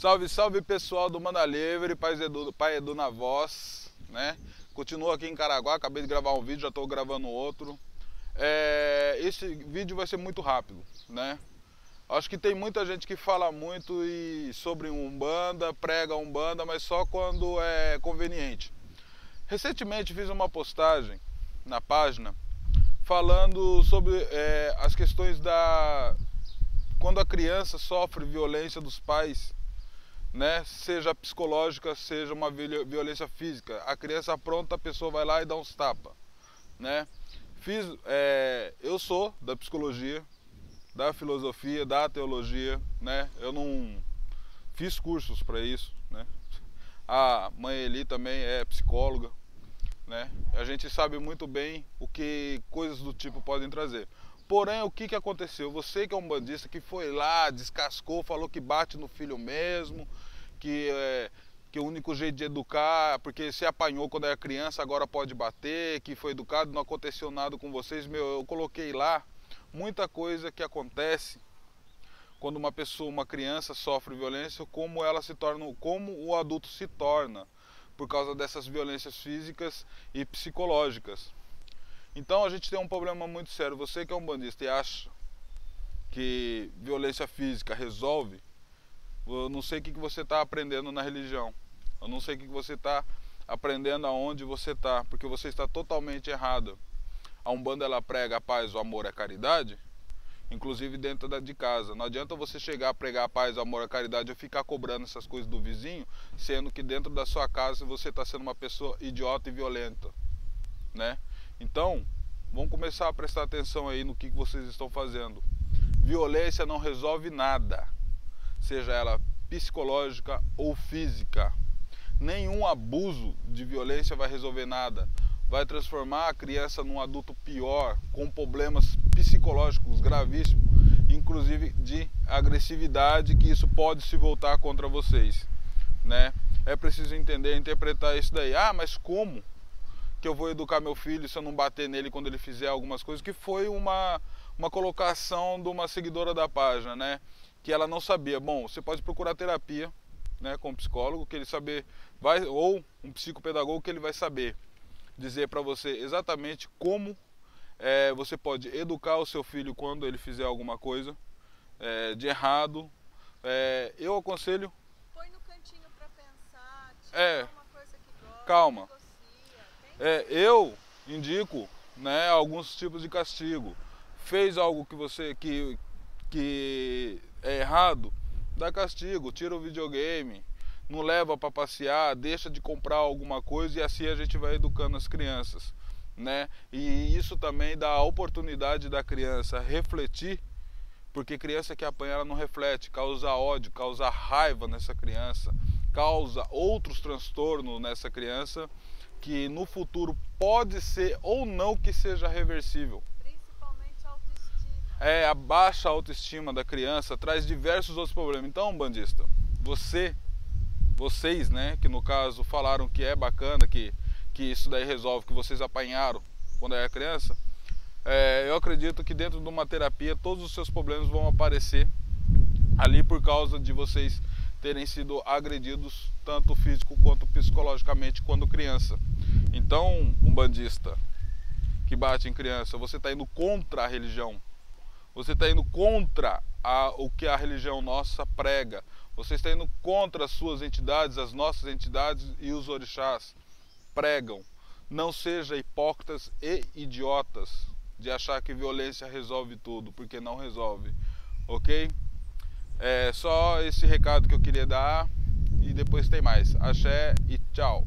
Salve, salve pessoal do Manda Livre, Pai Edu, Pai Edu na voz, né? Continuo aqui em Caraguá, acabei de gravar um vídeo, já estou gravando outro. É, esse vídeo vai ser muito rápido, né? Acho que tem muita gente que fala muito e sobre Umbanda, prega Umbanda, mas só quando é conveniente. Recentemente fiz uma postagem na página falando sobre é, as questões da quando a criança sofre violência dos pais né? Seja psicológica, seja uma violência física. A criança pronta, a pessoa vai lá e dá uns tapa, né? Fiz, é, eu sou da psicologia, da filosofia, da teologia, né? Eu não fiz cursos para isso, né? A mãe Eli também é psicóloga, né? A gente sabe muito bem o que coisas do tipo podem trazer. Porém, o que, que aconteceu? Você que é um bandista que foi lá, descascou, falou que bate no filho mesmo, que é, que o único jeito de educar, porque se apanhou quando era criança, agora pode bater, que foi educado, não aconteceu nada com vocês. Meu, eu coloquei lá muita coisa que acontece quando uma pessoa, uma criança sofre violência, como ela se torna, como o adulto se torna por causa dessas violências físicas e psicológicas. Então a gente tem um problema muito sério. Você que é um bandista e acha que violência física resolve, eu não sei o que você está aprendendo na religião. Eu não sei o que você está aprendendo aonde você está, porque você está totalmente errado. A Umbanda ela prega a paz, o amor, a caridade, inclusive dentro de casa. Não adianta você chegar a pregar a paz, o amor, a caridade e ficar cobrando essas coisas do vizinho, sendo que dentro da sua casa você está sendo uma pessoa idiota e violenta, né? Então, vamos começar a prestar atenção aí no que vocês estão fazendo. Violência não resolve nada, seja ela psicológica ou física. Nenhum abuso de violência vai resolver nada. Vai transformar a criança num adulto pior, com problemas psicológicos gravíssimos, inclusive de agressividade, que isso pode se voltar contra vocês, né? É preciso entender, interpretar isso daí. Ah, mas como? Que eu vou educar meu filho se eu não bater nele quando ele fizer algumas coisas, que foi uma, uma colocação de uma seguidora da página, né? Que ela não sabia. Bom, você pode procurar terapia, né, com um psicólogo, que ele saber, vai, ou um psicopedagogo que ele vai saber dizer para você exatamente como é, você pode educar o seu filho quando ele fizer alguma coisa é, de errado. É, eu aconselho. Põe no cantinho para pensar. É. Calma. É, eu indico né, alguns tipos de castigo. Fez algo que você que, que é errado, dá castigo, tira o videogame, não leva para passear, deixa de comprar alguma coisa e assim a gente vai educando as crianças, né? E isso também dá a oportunidade da criança refletir, porque criança que apanha ela não reflete, causa ódio, causa raiva nessa criança, causa outros transtornos nessa criança que no futuro pode ser ou não que seja reversível. Principalmente a autoestima. É, a baixa autoestima da criança traz diversos outros problemas. Então, bandista, você, vocês, né, que no caso falaram que é bacana, que, que isso daí resolve, que vocês apanharam quando era criança, é, eu acredito que dentro de uma terapia todos os seus problemas vão aparecer ali por causa de vocês terem sido agredidos tanto físico quanto psicologicamente quando criança. Então, um bandista que bate em criança, você está indo contra a religião. Você está indo contra a, o que a religião nossa prega. Você está indo contra as suas entidades, as nossas entidades e os orixás pregam. Não seja hipócritas e idiotas de achar que violência resolve tudo, porque não resolve. Ok? É só esse recado que eu queria dar e depois tem mais. Axé e tchau.